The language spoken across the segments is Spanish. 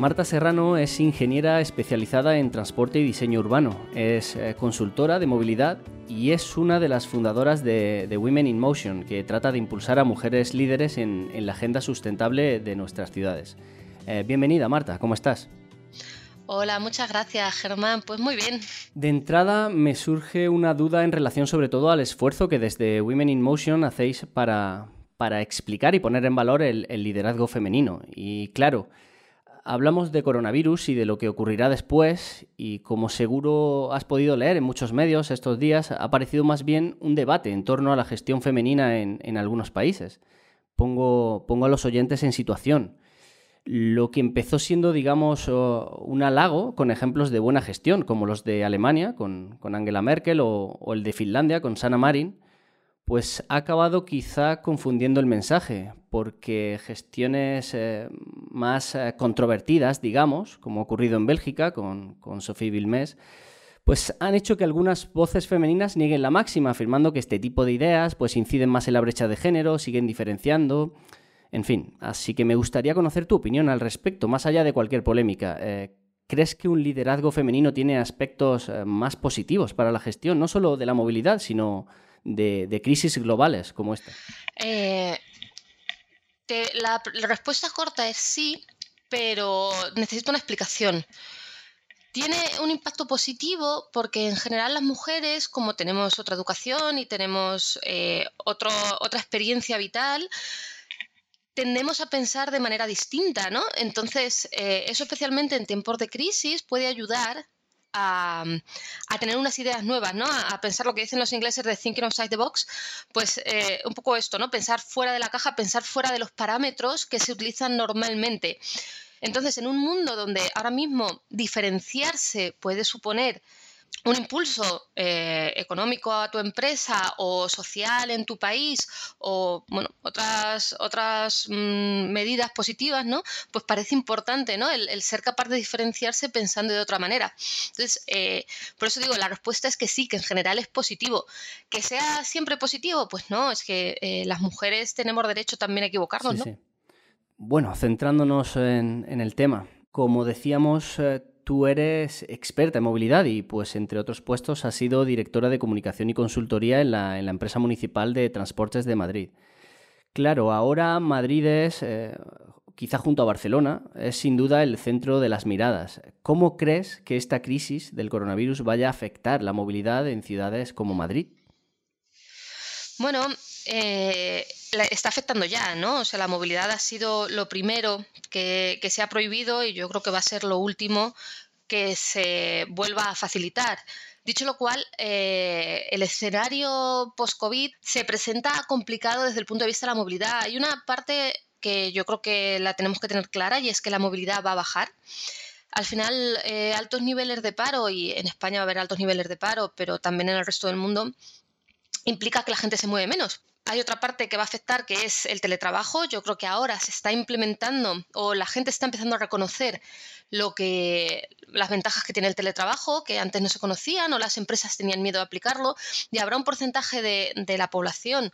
Marta Serrano es ingeniera especializada en transporte y diseño urbano, es eh, consultora de movilidad y es una de las fundadoras de, Women in Motion, que trata de impulsar a mujeres líderes en, la agenda sustentable de nuestras ciudades. Eh, bienvenida Marta, ¿cómo estás? Hola, muchas gracias Germán, pues muy bien. De entrada me surge una duda en relación sobre todo al esfuerzo que desde Women in Motion hacéis para, para explicar y poner en valor el liderazgo femenino. Y claro, hablamos de coronavirus y de lo que ocurrirá después y como seguro has podido leer en muchos medios estos días, ha aparecido más bien un debate en torno a la gestión femenina en, algunos países. Pongo, pongo, a los oyentes en situación. Lo que empezó siendo, digamos, un halago con ejemplos de buena gestión, como los de Alemania con, Angela Merkel o, o el de Finlandia con Sanna Marin, pues ha acabado quizá confundiendo el mensaje, porque gestiones eh, más eh, controvertidas, digamos, como ha ocurrido en Bélgica con, con Sophie Vilmés, pues han hecho que algunas voces femeninas nieguen la máxima, afirmando que este tipo de ideas pues inciden más en la brecha de género, siguen diferenciando, en fin. Así que me gustaría conocer tu opinión al respecto, más allá de cualquier polémica. Eh, ¿Crees que un liderazgo femenino tiene aspectos más positivos para la gestión, no solo de la movilidad, sino de, crisis globales como esta? Eh, la, respuesta corta es sí, pero necesito una explicación. Tiene un impacto positivo porque en general las mujeres, como tenemos otra educación y tenemos eh, otra experiencia vital, tendemos a pensar de manera distinta, ¿no? Entonces, eh, eso especialmente en tiempos de crisis puede ayudar a, tener unas ideas nuevas, ¿no? A, pensar lo que dicen los ingleses de thinking outside the box, pues eh, un poco esto, ¿no? Pensar fuera de la caja, pensar fuera de los parámetros que se utilizan normalmente. Entonces, en un mundo donde ahora mismo diferenciarse puede suponer un impulso eh, económico a tu empresa o social en tu país o bueno, otras, otras mm, medidas positivas, ¿no? Pues parece importante, ¿no? El, ser capaz de diferenciarse pensando de otra manera. Entonces, eh, por eso digo, la respuesta es que sí, que en general es positivo. ¿Que sea siempre positivo? Pues no, es que eh, las mujeres tenemos derecho también a equivocarnos, ¿no? Bueno, centrándonos en, en, el tema. Como decíamos, Tú eres experta en movilidad y, pues, entre otros puestos, has sido directora de comunicación y consultoría en la, empresa municipal de transportes de Madrid. Claro, ahora Madrid es, eh, quizá junto a Barcelona, es sin duda el centro de las miradas. ¿Cómo crees que esta crisis del coronavirus vaya a afectar la movilidad en ciudades como Madrid? Bueno, eh, está afectando ya, ¿no? O sea, la movilidad ha sido lo primero que, se ha prohibido y yo creo que va a ser lo último que se vuelva a facilitar. Dicho lo cual, eh, el escenario post-COVID se presenta complicado desde el punto de vista de la movilidad. Hay una parte que yo creo que la tenemos que tener clara y es que la movilidad va a bajar. Al final, eh, altos niveles de paro, y en España va a haber altos niveles de paro, pero también en el resto del mundo, implica que la gente se mueve menos. Hay otra parte que va a afectar que es el teletrabajo. Yo creo que ahora se está implementando o la gente está empezando a reconocer lo que las ventajas que tiene el teletrabajo, que antes no se conocían o las empresas tenían miedo a aplicarlo, y habrá un porcentaje de, la población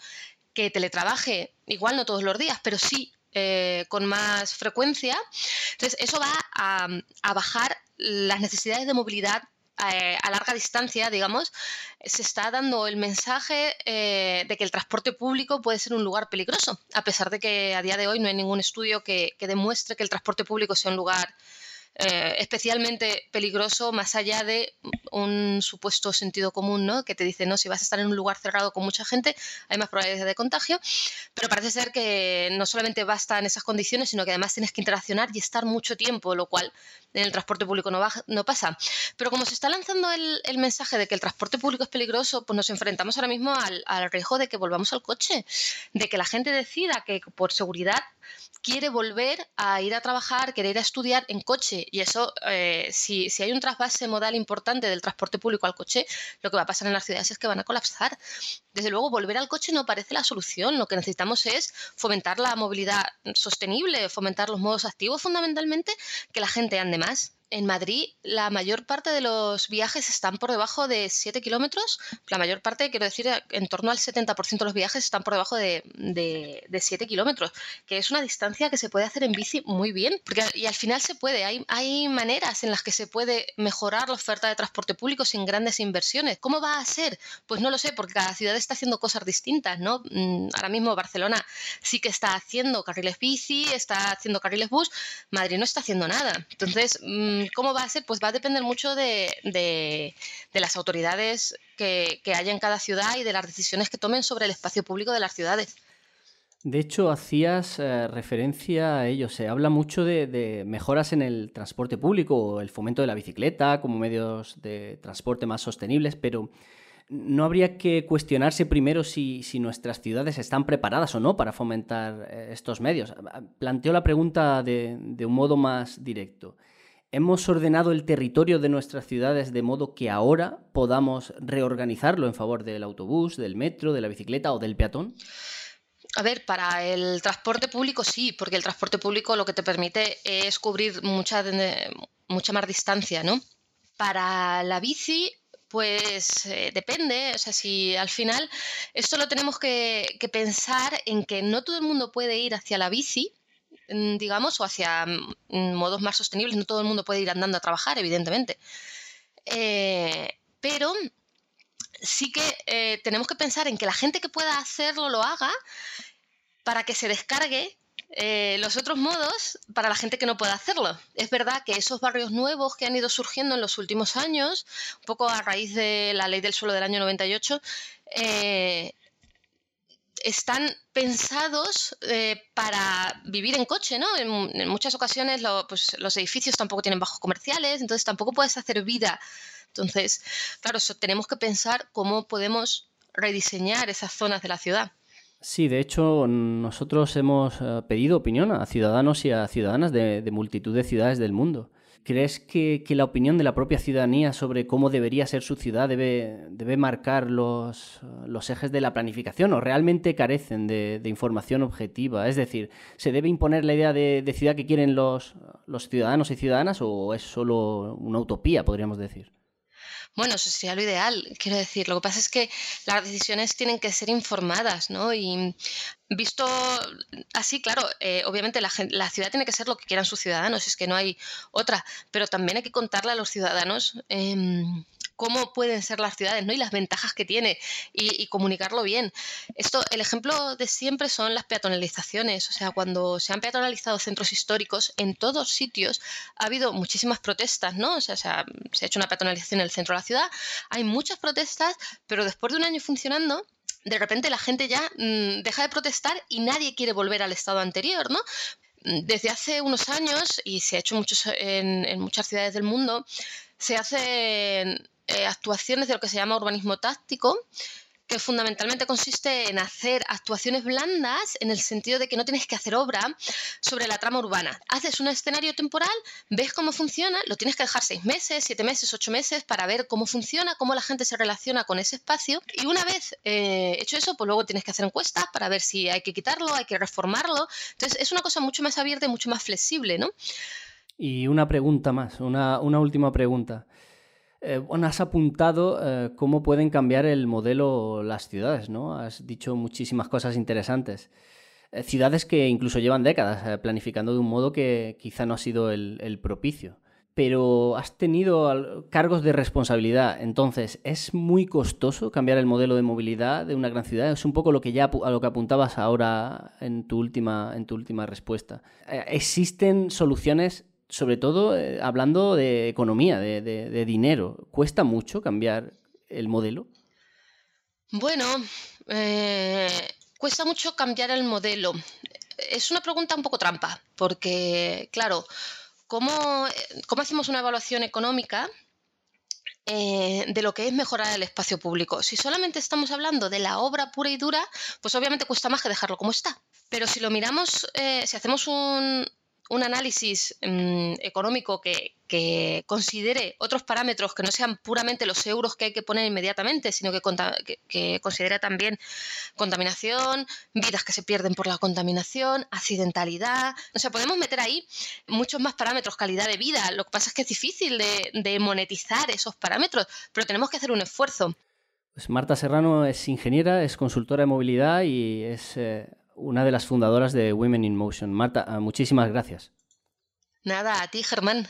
que teletrabaje, igual no todos los días, pero sí eh, con más frecuencia. Entonces, eso va a bajar las necesidades de movilidad eh, a larga distancia, digamos, se está dando el mensaje eh, de que el transporte público puede ser un lugar peligroso, a pesar de que a día de hoy no hay ningún estudio que, demuestre que el transporte público sea un lugar eh, especialmente peligroso más allá de un supuesto sentido común, ¿no? Que te dice, no, si vas a estar en un lugar cerrado con mucha gente, hay más probabilidad de contagio, pero parece ser que no solamente basta en esas condiciones, sino que además tienes que interaccionar y estar mucho tiempo, lo cual en el transporte público no, no pasa. Pero como se está lanzando el, mensaje de que el transporte público es peligroso, pues nos enfrentamos ahora mismo al, al riesgo de que volvamos al coche, de que la gente decida que por seguridad quiere volver a ir a trabajar, quiere ir a estudiar en coche. Y eso, eh, si, hay un trasvase modal importante del transporte público al coche, lo que va a pasar en las ciudades es que van a colapsar. Desde luego, volver al coche no parece la solución. Lo que necesitamos es fomentar la movilidad sostenible, fomentar los modos activos fundamentalmente, que la gente ande más. En Madrid la mayor parte de los viajes están por debajo de 7 kilómetros. La mayor parte, quiero decir, en torno al 70% de los viajes están por debajo de, de, 7 kilómetros, que es una distancia que se puede hacer en bici muy bien. Porque, y al final se puede, hay, hay maneras en las que se puede mejorar la oferta de transporte público sin grandes inversiones. ¿Cómo va a ser? Pues no lo sé, porque cada ciudad está haciendo cosas distintas, ¿no? Mm, ahora mismo Barcelona sí que está haciendo carriles bici, está haciendo carriles bus, Madrid no está haciendo nada. Entonces, mm, ¿cómo va a ser? Pues va a depender mucho de, las autoridades que, que haya en cada ciudad y de las decisiones que tomen sobre el espacio público de las ciudades. De hecho, hacías eh, referencia a ello. Se habla mucho de, mejoras en el transporte público el fomento de la bicicleta como medios de transporte más sostenibles, pero ¿no habría que cuestionarse primero si, nuestras ciudades están preparadas o no para fomentar eh, estos medios? Planteo la pregunta de, un modo más directo. ¿Hemos ordenado el territorio de nuestras ciudades de modo que ahora podamos reorganizarlo en favor del autobús, del metro, de la bicicleta o del peatón? A ver, para el transporte público sí, porque el transporte público lo que te permite es cubrir mucha, mucha más distancia, ¿no? Para la bici, pues eh, depende, o sea, si al final esto lo tenemos que, pensar en que no todo el mundo puede ir hacia la bici, digamos, o hacia mm, modos más sostenibles, no todo el mundo puede ir andando a trabajar, evidentemente. Eh, pero sí que eh, tenemos que pensar en que la gente que pueda hacerlo lo haga para que se descargue eh, los otros modos para la gente que no pueda hacerlo. Es verdad que esos barrios nuevos que han ido surgiendo en los últimos años, un poco a raíz de la ley del suelo del año 98, eh, están pensados para vivir en coche, ¿no? En, muchas ocasiones pues, los edificios tampoco tienen bajos comerciales, entonces tampoco puedes hacer vida entonces, claro, tenemos que pensar cómo podemos rediseñar esas zonas de la ciudad. Sí, de hecho, nosotros hemos eh, pedido opinión a ciudadanos y a ciudadanas de, multitud de ciudades del mundo. ¿Crees que, la opinión de la propia ciudadanía sobre cómo debería ser su ciudad debe, debe marcar los, los, ejes de la planificación o realmente carecen de, información objetiva? Es decir, ¿se debe imponer la idea de, ciudad que quieren los, los ciudadanos y ciudadanas o es solo una utopía, podríamos decir? Bueno, eso sería lo ideal, quiero decir. Lo que pasa es que las decisiones tienen que ser informadas, ¿no? Y visto así, claro, eh, obviamente la, la, ciudad tiene que ser lo que quieran sus ciudadanos, es que no hay otra, pero también hay que contarle a los ciudadanos. Em, cómo pueden ser las ciudades ¿no? y las ventajas que tiene y, comunicarlo bien. Esto, el ejemplo de siempre son las peatonalizaciones. O sea, cuando se han peatonalizado centros históricos, en todos sitios ha habido muchísimas protestas, ¿no? O sea, se ha, hecho una peatonalización en el centro de la ciudad, hay muchas protestas, pero después de un año funcionando, de repente la gente ya mm, deja de protestar y nadie quiere volver al estado anterior, ¿no? Desde hace unos años, y se ha hecho muchos en, en muchas ciudades del mundo, se hacen eh, actuaciones de lo que se llama urbanismo táctico, que fundamentalmente consiste en hacer actuaciones blandas en el sentido de que no tienes que hacer obra sobre la trama urbana. Haces un escenario temporal, ves cómo funciona, lo tienes que dejar seis meses, siete meses, ocho meses para ver cómo funciona, cómo la gente se relaciona con ese espacio. Y una vez eh, hecho eso, pues luego tienes que hacer encuestas para ver si hay que quitarlo, hay que reformarlo. Entonces es una cosa mucho más abierta y mucho más flexible, ¿no? Y una pregunta más, una, una última pregunta. Eh, bueno, has apuntado eh, cómo pueden cambiar el modelo las ciudades, ¿no? Has dicho muchísimas cosas interesantes. Eh, ciudades que incluso llevan décadas planificando de un modo que quizá no ha sido el, propicio. Pero has tenido cargos de responsabilidad, entonces, ¿es muy costoso cambiar el modelo de movilidad de una gran ciudad? Es un poco lo que ya a lo que apuntabas ahora en tu última, en tu última respuesta. ¿Existen soluciones sobre todo eh, hablando de economía, de, dinero, ¿cuesta mucho cambiar el modelo? Bueno, eh, cuesta mucho cambiar el modelo. Es una pregunta un poco trampa, porque, claro, ¿cómo, hacemos una evaluación económica eh, de lo que es mejorar el espacio público. Si solamente estamos hablando de la obra pura y dura, pues obviamente cuesta más que dejarlo como está. Pero si lo miramos, si hacemos un, un análisis mm, económico que, considere otros parámetros que no sean puramente los euros que hay que poner inmediatamente, sino que, que, considere también contaminación, vidas que se pierden por la contaminación, accidentalidad. O sea, podemos meter ahí muchos más parámetros, calidad de vida. Lo que pasa es que es difícil de, monetizar esos parámetros, pero tenemos que hacer un esfuerzo. Pues Marta Serrano es ingeniera, es consultora de movilidad y es eh, una de las fundadoras de Women in Motion. Marta, muchísimas gracias. Nada, a ti, Germán.